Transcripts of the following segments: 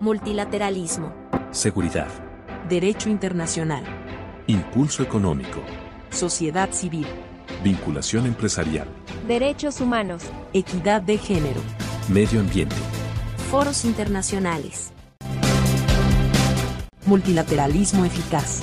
Multilateralismo. Seguridad. Derecho internacional. Impulso económico. Sociedad civil. Vinculación empresarial. Derechos humanos. Equidad de género. Medio ambiente. Foros internacionales. Multilateralismo eficaz.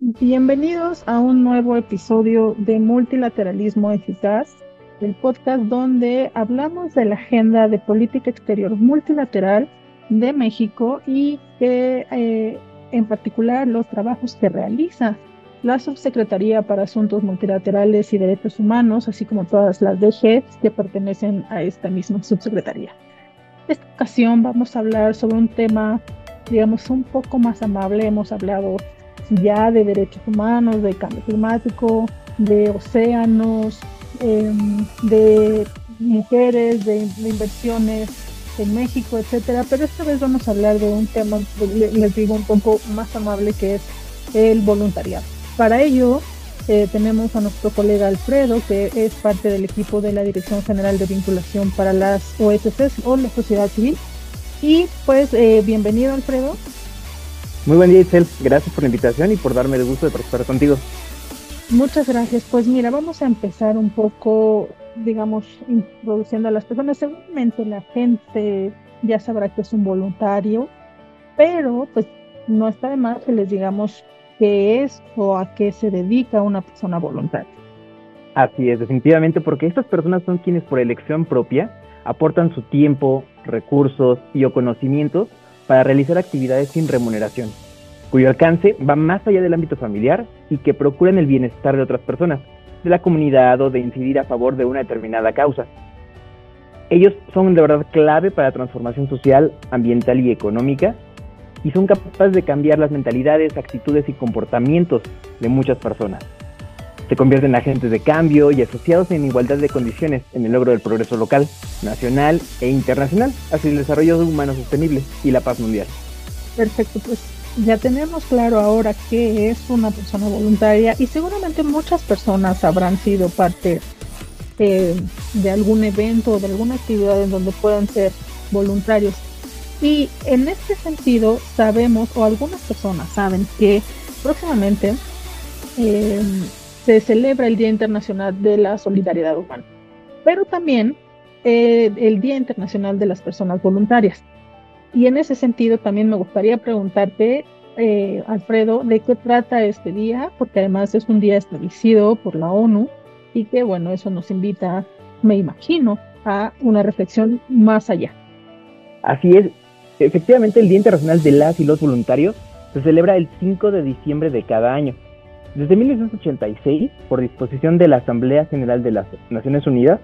Bienvenidos a un nuevo episodio de Multilateralismo Eficaz, el podcast donde hablamos de la agenda de política exterior multilateral de México y que eh, en particular los trabajos que realiza la Subsecretaría para Asuntos Multilaterales y Derechos Humanos, así como todas las DGs que pertenecen a esta misma subsecretaría. Esta ocasión vamos a hablar sobre un tema, digamos, un poco más amable. Hemos hablado ya de derechos humanos, de cambio climático, de océanos, em, de mujeres, de, inversiones en México, etcétera. Pero esta vez vamos a hablar de un tema, les digo, un poco más amable que es el voluntariado. Para ello, eh, tenemos a nuestro colega Alfredo, que es parte del equipo de la Dirección General de Vinculación para las OSCs o la sociedad civil. Y pues, eh, bienvenido Alfredo. Muy buen día, Itzel. Gracias por la invitación y por darme el gusto de participar contigo. Muchas gracias. Pues mira, vamos a empezar un poco, digamos, introduciendo a las personas. Seguramente la gente ya sabrá que es un voluntario, pero pues no está de más que les digamos qué es o a qué se dedica una persona voluntaria. Así es, definitivamente, porque estas personas son quienes por elección propia aportan su tiempo, recursos y o conocimientos para realizar actividades sin remuneración, cuyo alcance va más allá del ámbito familiar y que procuran el bienestar de otras personas, de la comunidad o de incidir a favor de una determinada causa. Ellos son de verdad clave para la transformación social, ambiental y económica y son capaces de cambiar las mentalidades, actitudes y comportamientos de muchas personas. Se convierten en agentes de cambio y asociados en igualdad de condiciones en el logro del progreso local, nacional e internacional hacia el desarrollo humano sostenible y la paz mundial. Perfecto, pues ya tenemos claro ahora qué es una persona voluntaria y seguramente muchas personas habrán sido parte eh, de algún evento o de alguna actividad en donde puedan ser voluntarios. Y en este sentido sabemos, o algunas personas saben, que próximamente eh, se celebra el Día Internacional de la Solidaridad Humana, pero también eh, el Día Internacional de las Personas Voluntarias. Y en ese sentido también me gustaría preguntarte, eh, Alfredo, de qué trata este día, porque además es un día establecido por la ONU y que, bueno, eso nos invita, me imagino, a una reflexión más allá. Así es, efectivamente el Día Internacional de las y los Voluntarios se celebra el 5 de diciembre de cada año. Desde 1986, por disposición de la Asamblea General de las Naciones Unidas,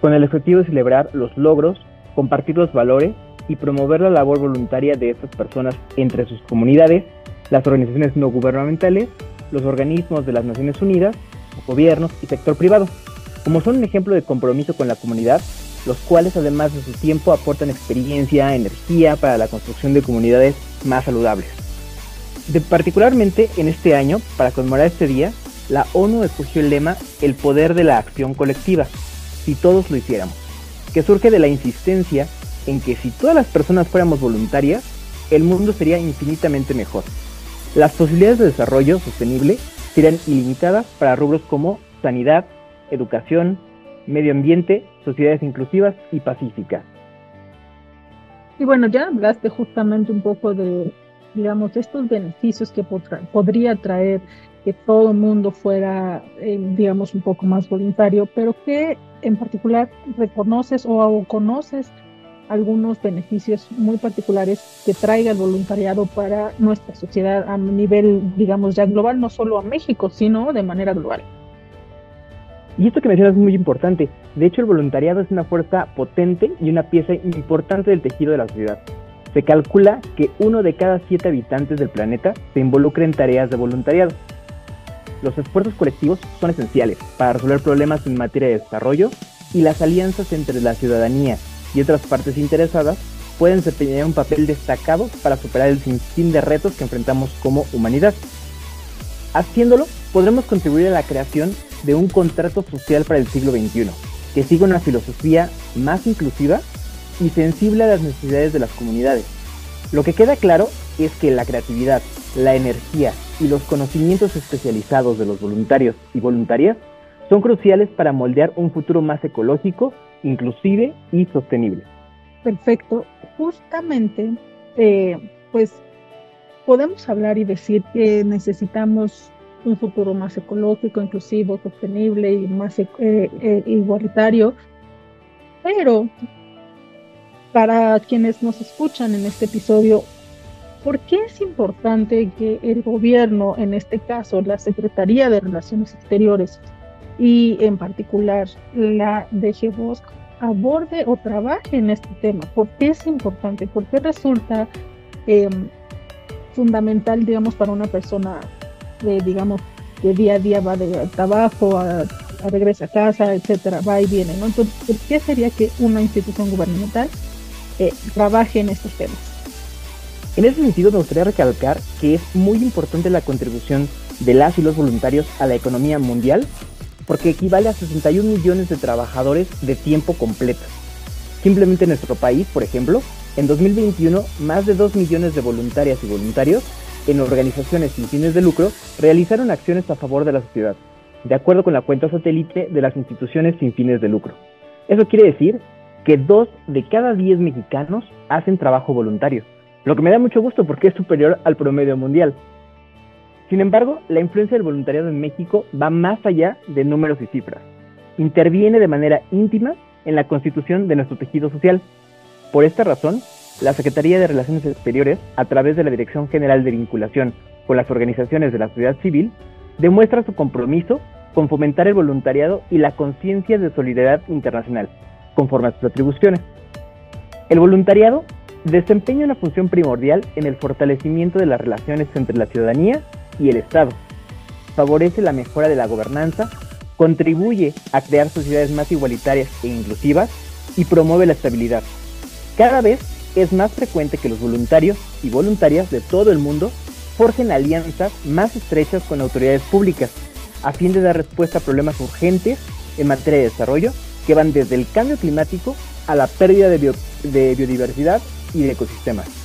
con el objetivo de celebrar los logros, compartir los valores y promover la labor voluntaria de estas personas entre sus comunidades, las organizaciones no gubernamentales, los organismos de las Naciones Unidas, gobiernos y sector privado, como son un ejemplo de compromiso con la comunidad, los cuales además de su tiempo aportan experiencia, energía para la construcción de comunidades más saludables. Particularmente en este año, para conmemorar este día, la ONU escogió el lema El poder de la acción colectiva, si todos lo hiciéramos, que surge de la insistencia en que si todas las personas fuéramos voluntarias, el mundo sería infinitamente mejor. Las posibilidades de desarrollo sostenible serían ilimitadas para rubros como sanidad, educación, medio ambiente, sociedades inclusivas y pacíficas. Y bueno, ya hablaste justamente un poco de digamos, estos beneficios que podría traer que todo el mundo fuera, eh, digamos, un poco más voluntario, pero que en particular reconoces o conoces algunos beneficios muy particulares que traiga el voluntariado para nuestra sociedad a nivel, digamos, ya global, no solo a México, sino de manera global. Y esto que mencionas es muy importante. De hecho, el voluntariado es una fuerza potente y una pieza importante del tejido de la sociedad. Se calcula que uno de cada siete habitantes del planeta se involucra en tareas de voluntariado. Los esfuerzos colectivos son esenciales para resolver problemas en materia de desarrollo y las alianzas entre la ciudadanía y otras partes interesadas pueden desempeñar un papel destacado para superar el sinfín de retos que enfrentamos como humanidad. Haciéndolo, podremos contribuir a la creación de un contrato social para el siglo XXI, que siga una filosofía más inclusiva y sensible a las necesidades de las comunidades. Lo que queda claro es que la creatividad, la energía y los conocimientos especializados de los voluntarios y voluntarias son cruciales para moldear un futuro más ecológico, inclusive y sostenible. Perfecto. Justamente, eh, pues podemos hablar y decir que necesitamos un futuro más ecológico, inclusivo, sostenible y más eh, eh, igualitario. Pero para quienes nos escuchan en este episodio, ¿por qué es importante que el gobierno, en este caso la Secretaría de Relaciones Exteriores y en particular la DG Bosque, aborde o trabaje en este tema? ¿Por qué es importante? ¿Por qué resulta em, fundamental, digamos, para una persona, de, digamos, que día a día va de trabajo, a, regresa a casa, etcétera, va y viene, ¿no? Entonces, ¿por qué sería que una institución gubernamental eh, trabaje en estos temas? En ese sentido, me gustaría recalcar que es muy importante la contribución de las y los voluntarios a la economía mundial, porque equivale a 61 millones de trabajadores de tiempo completo. Simplemente en nuestro país, por ejemplo, en 2021, más de 2 millones de voluntarias y voluntarios en organizaciones sin fines de lucro realizaron acciones a favor de la sociedad, de acuerdo con la cuenta satélite de las instituciones sin fines de lucro. Eso quiere decir que 2 de cada 10 mexicanos hacen trabajo voluntario, lo que me da mucho gusto porque es superior al promedio mundial. Sin embargo, la influencia del voluntariado en México va más allá de números y cifras. Interviene de manera íntima en la constitución de nuestro tejido social. Por esta razón, la Secretaría de Relaciones Exteriores, a través de la Dirección General de Vinculación con las organizaciones de la sociedad civil, demuestra su compromiso con fomentar el voluntariado y la conciencia de solidaridad internacional, conforme a sus atribuciones. El voluntariado desempeña una función primordial en el fortalecimiento de las relaciones entre la ciudadanía y el Estado. Favorece la mejora de la gobernanza, contribuye a crear sociedades más igualitarias e inclusivas y promueve la estabilidad. Cada vez es más frecuente que los voluntarios y voluntarias de todo el mundo forjen alianzas más estrechas con autoridades públicas a fin de dar respuesta a problemas urgentes en materia de desarrollo que van desde el cambio climático a la pérdida de, biodiversidad y de ecosistemas.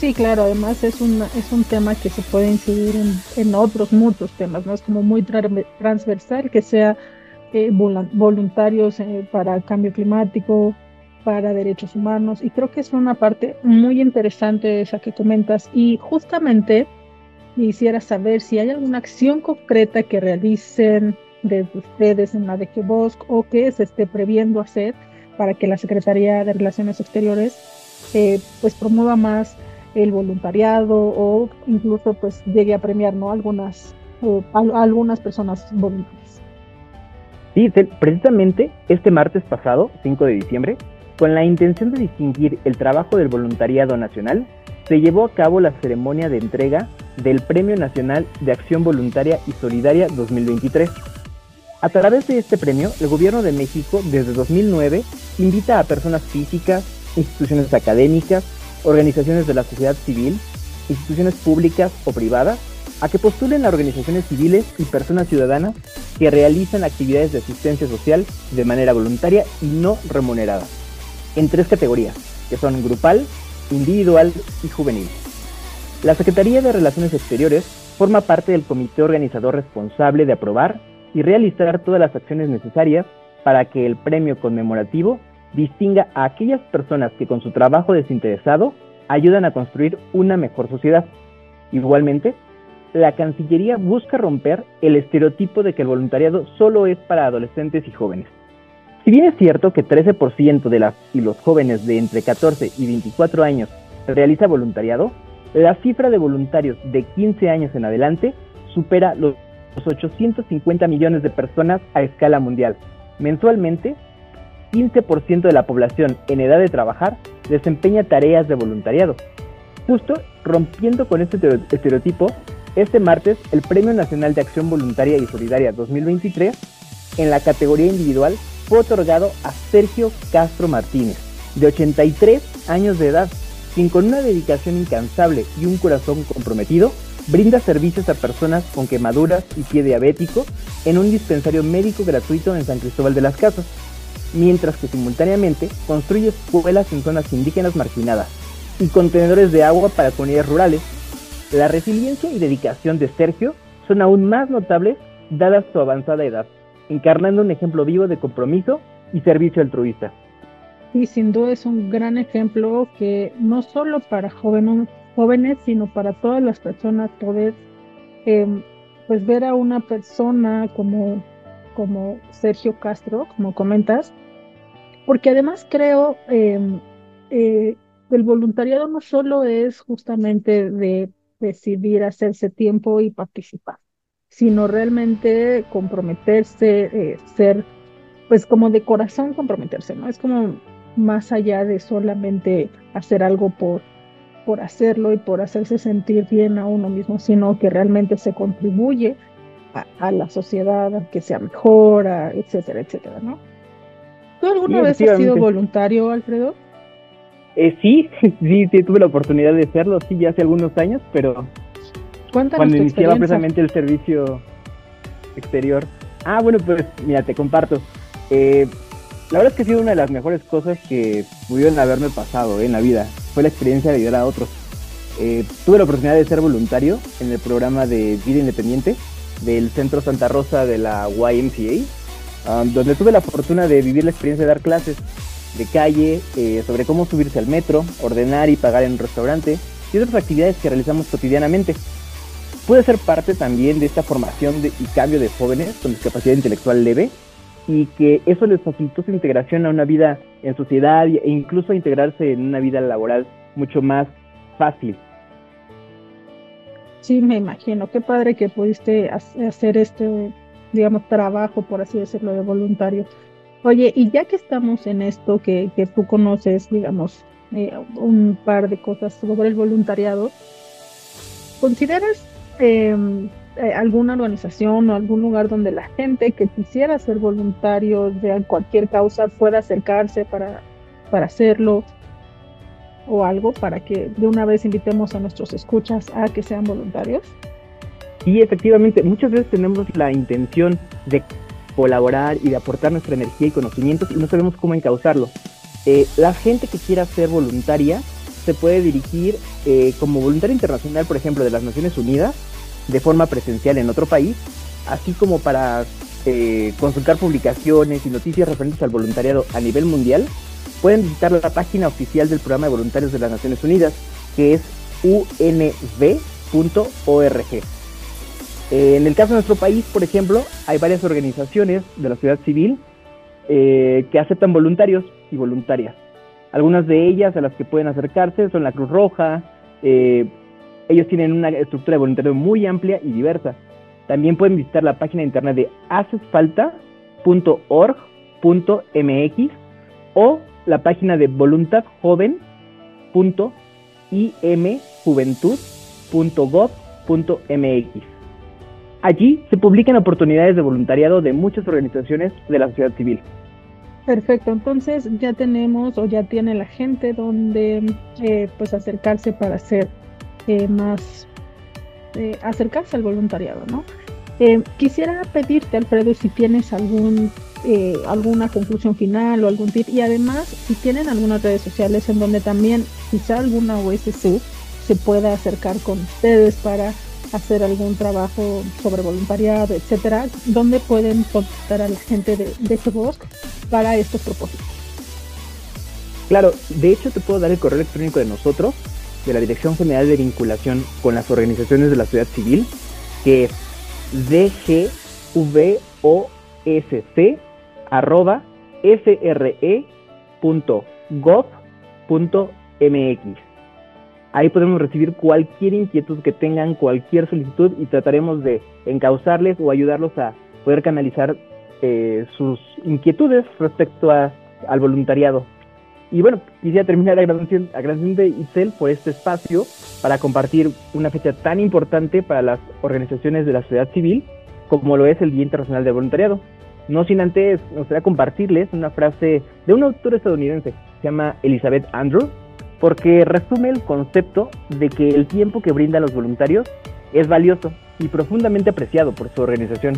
Sí, claro, además es un, es un tema que se puede incidir en, otros muchos temas, ¿no? Es como muy transversal que sea eh, voluntarios eh, para cambio climático, para derechos humanos y creo que es una parte muy interesante esa que comentas y justamente quisiera saber si hay alguna acción concreta que realicen desde ustedes en la de Bosque o que se esté previendo hacer para que la Secretaría de Relaciones Exteriores eh, pues promueva más el voluntariado o incluso pues llegue a premiar ¿no? algunas, algunas personas voluntarias. Sí, precisamente este martes pasado, 5 de diciembre, con la intención de distinguir el trabajo del voluntariado nacional, se llevó a cabo la ceremonia de entrega del Premio Nacional de Acción Voluntaria y Solidaria 2023. A través de este premio, el Gobierno de México desde 2009 invita a personas físicas, instituciones académicas, organizaciones de la sociedad civil, instituciones públicas o privadas, a que postulen a organizaciones civiles y personas ciudadanas que realizan actividades de asistencia social de manera voluntaria y no remunerada en tres categorías, que son grupal, individual y juvenil. La Secretaría de Relaciones Exteriores forma parte del comité organizador responsable de aprobar y realizar todas las acciones necesarias para que el premio conmemorativo distinga a aquellas personas que con su trabajo desinteresado ayudan a construir una mejor sociedad. Igualmente, la Cancillería busca romper el estereotipo de que el voluntariado solo es para adolescentes y jóvenes. Si bien es cierto que 13% de las y los jóvenes de entre 14 y 24 años realiza voluntariado, la cifra de voluntarios de 15 años en adelante supera los 850 millones de personas a escala mundial. Mensualmente, 15% de la población en edad de trabajar desempeña tareas de voluntariado. Justo rompiendo con este estereotipo, este martes el Premio Nacional de Acción Voluntaria y Solidaria 2023 en la categoría individual fue otorgado a Sergio Castro Martínez, de 83 años de edad, quien con una dedicación incansable y un corazón comprometido, brinda servicios a personas con quemaduras y pie diabético en un dispensario médico gratuito en San Cristóbal de las Casas. Mientras que simultáneamente construye escuelas en zonas indígenas marginadas y contenedores de agua para comunidades rurales. La resiliencia y dedicación de Sergio son aún más notables dada su avanzada edad, encarnando un ejemplo vivo de compromiso y servicio altruista. Y sin duda es un gran ejemplo que no solo para jóvenes, sino para todas las personas poder em, pues ver a una persona como, como Sergio Castro, como comentas, porque además creo eh, eh, el voluntariado no solo es justamente de decidir hacerse tiempo y participar, sino realmente comprometerse, eh, ser, pues como de corazón comprometerse, ¿no? Es como más allá de solamente hacer algo por, por hacerlo y por hacerse sentir bien a uno mismo, sino que realmente se contribuye a, la sociedad, a que sea mejor, etcétera, etcétera, ¿no? ¿Tú alguna vez has sido voluntario, Alfredo? Eh, sí, sí, sí, tuve la oportunidad de hacerlo, sí, ya hace algunos años, pero cuando iniciaba precisamente el servicio exterior. Ah, bueno, pues mira, te comparto. Eh, la verdad es que ha sido una de las mejores cosas que pudieron haberme pasado eh, en la vida. Fue la experiencia de ayudar a otros. Eh, tuve la oportunidad de ser voluntario en el programa de Vida Independiente del Centro Santa Rosa de la YMCA, um, donde tuve la fortuna de vivir la experiencia de dar clases de calle eh, sobre cómo subirse al metro, ordenar y pagar en un restaurante y otras actividades que realizamos cotidianamente. Pude ser parte también de esta formación y cambio de jóvenes con discapacidad intelectual leve y que eso les facilitó su integración a una vida en sociedad e incluso a integrarse en una vida laboral mucho más fácil. Sí, me imagino. Qué padre que pudiste hacer este, digamos, trabajo, por así decirlo, de voluntario. Oye, y ya que estamos en esto, que, que tú conoces, digamos, eh, un par de cosas sobre el voluntariado, ¿consideras em, eh, alguna organización o algún lugar donde la gente que quisiera ser voluntario de cualquier causa pueda acercarse para, para hacerlo? O algo para que de una vez invitemos a nuestros escuchas a que sean voluntarios? Sí, efectivamente, muchas veces tenemos la intención de colaborar y de aportar nuestra energía y conocimientos y no sabemos cómo encauzarlo. Eh, la gente que quiera ser voluntaria se puede dirigir eh, como voluntaria internacional, por ejemplo, de las Naciones Unidas, de forma presencial en otro país, así como para eh, consultar publicaciones y noticias referentes al voluntariado a nivel mundial, pueden visitar la página oficial del Programa de Voluntarios de las Naciones Unidas, que es unv.org. En el caso de nuestro país, por ejemplo, hay varias organizaciones de la sociedad civil eh, que aceptan voluntarios y voluntarias. Algunas de ellas a las que pueden acercarse son la Cruz Roja. Eh, ellos tienen una estructura de voluntariado muy amplia y diversa. También pueden visitar la página de internet de hacesfalta.org.mx o la página de voluntadjoven.imjuventud.gov.mx. Allí se publican oportunidades de voluntariado de muchas organizaciones de la sociedad civil. Perfecto, entonces ya tenemos o ya tiene la gente donde eh, pues acercarse para hacer eh, más, eh, acercarse al voluntariado, ¿no? quisiera pedirte, Alfredo, si tienes algún eh, alguna conclusión final o algún tip. Y además, si tienen algunas redes sociales en donde también quizá alguna OSC se pueda acercar con ustedes para hacer algún trabajo sobre voluntariado, etcétera, donde pueden contactar a la gente de, de voz para estos propósitos. Claro, de hecho te puedo dar el correo electrónico de nosotros, de la Dirección General de Vinculación con las Organizaciones de la Sociedad Civil, que es dgvosc arroba sre.gov.mx. Ahí podemos recibir cualquier inquietud que tengan, cualquier solicitud y trataremos de encauzarles o ayudarlos a poder canalizar eh, sus inquietudes respecto a, al voluntariado. Y bueno, quisiera terminar agradeciendo, a Itzel por este espacio para compartir una fecha tan importante para las organizaciones de la sociedad civil como lo es el Día Internacional de Voluntariado. No sin antes, me gustaría compartirles una frase de una autora estadounidense, se llama Elizabeth Andrew, porque resume el concepto de que el tiempo que brindan los voluntarios es valioso y profundamente apreciado por su organización.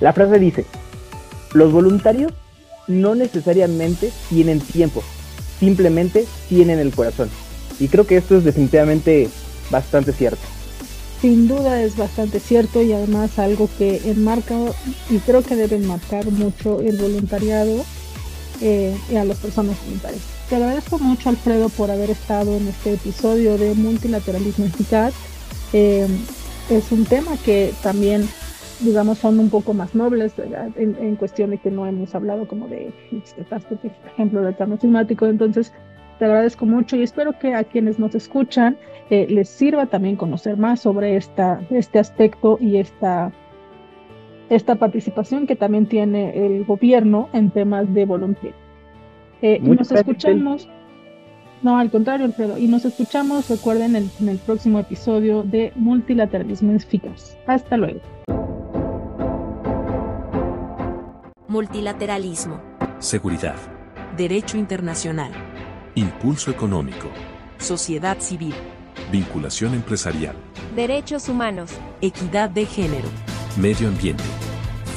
La frase dice, los voluntarios no necesariamente tienen tiempo, simplemente tienen el corazón. Y creo que esto es definitivamente bastante cierto. Sin duda es bastante cierto y además algo que enmarca y creo que debe marcar mucho el voluntariado eh, y a las personas voluntarias. Te agradezco mucho Alfredo por haber estado en este episodio de Multilateralismo Eficaz. Eh, es un tema que también digamos, son un poco más nobles en, en, de que no hemos hablado como de catástrofes, por ejemplo, del cambio climático. Entonces, te agradezco mucho y espero que a quienes nos escuchan eh, les sirva también conocer más sobre esta, este aspecto y esta, esta participación que también tiene el gobierno en temas de voluntad. Eh, y nos escuchamos. No, al contrario, Alfredo. Y nos escuchamos, recuerden, en el próximo episodio de Multilateralismo Eficaz. Hasta luego. Multilateralismo. Seguridad. Derecho internacional. Impulso económico. Sociedad civil. Vinculación empresarial. Derechos humanos. Equidad de género. Medio ambiente.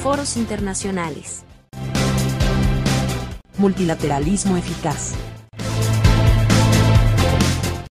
Foros internacionales. Multilateralismo eficaz.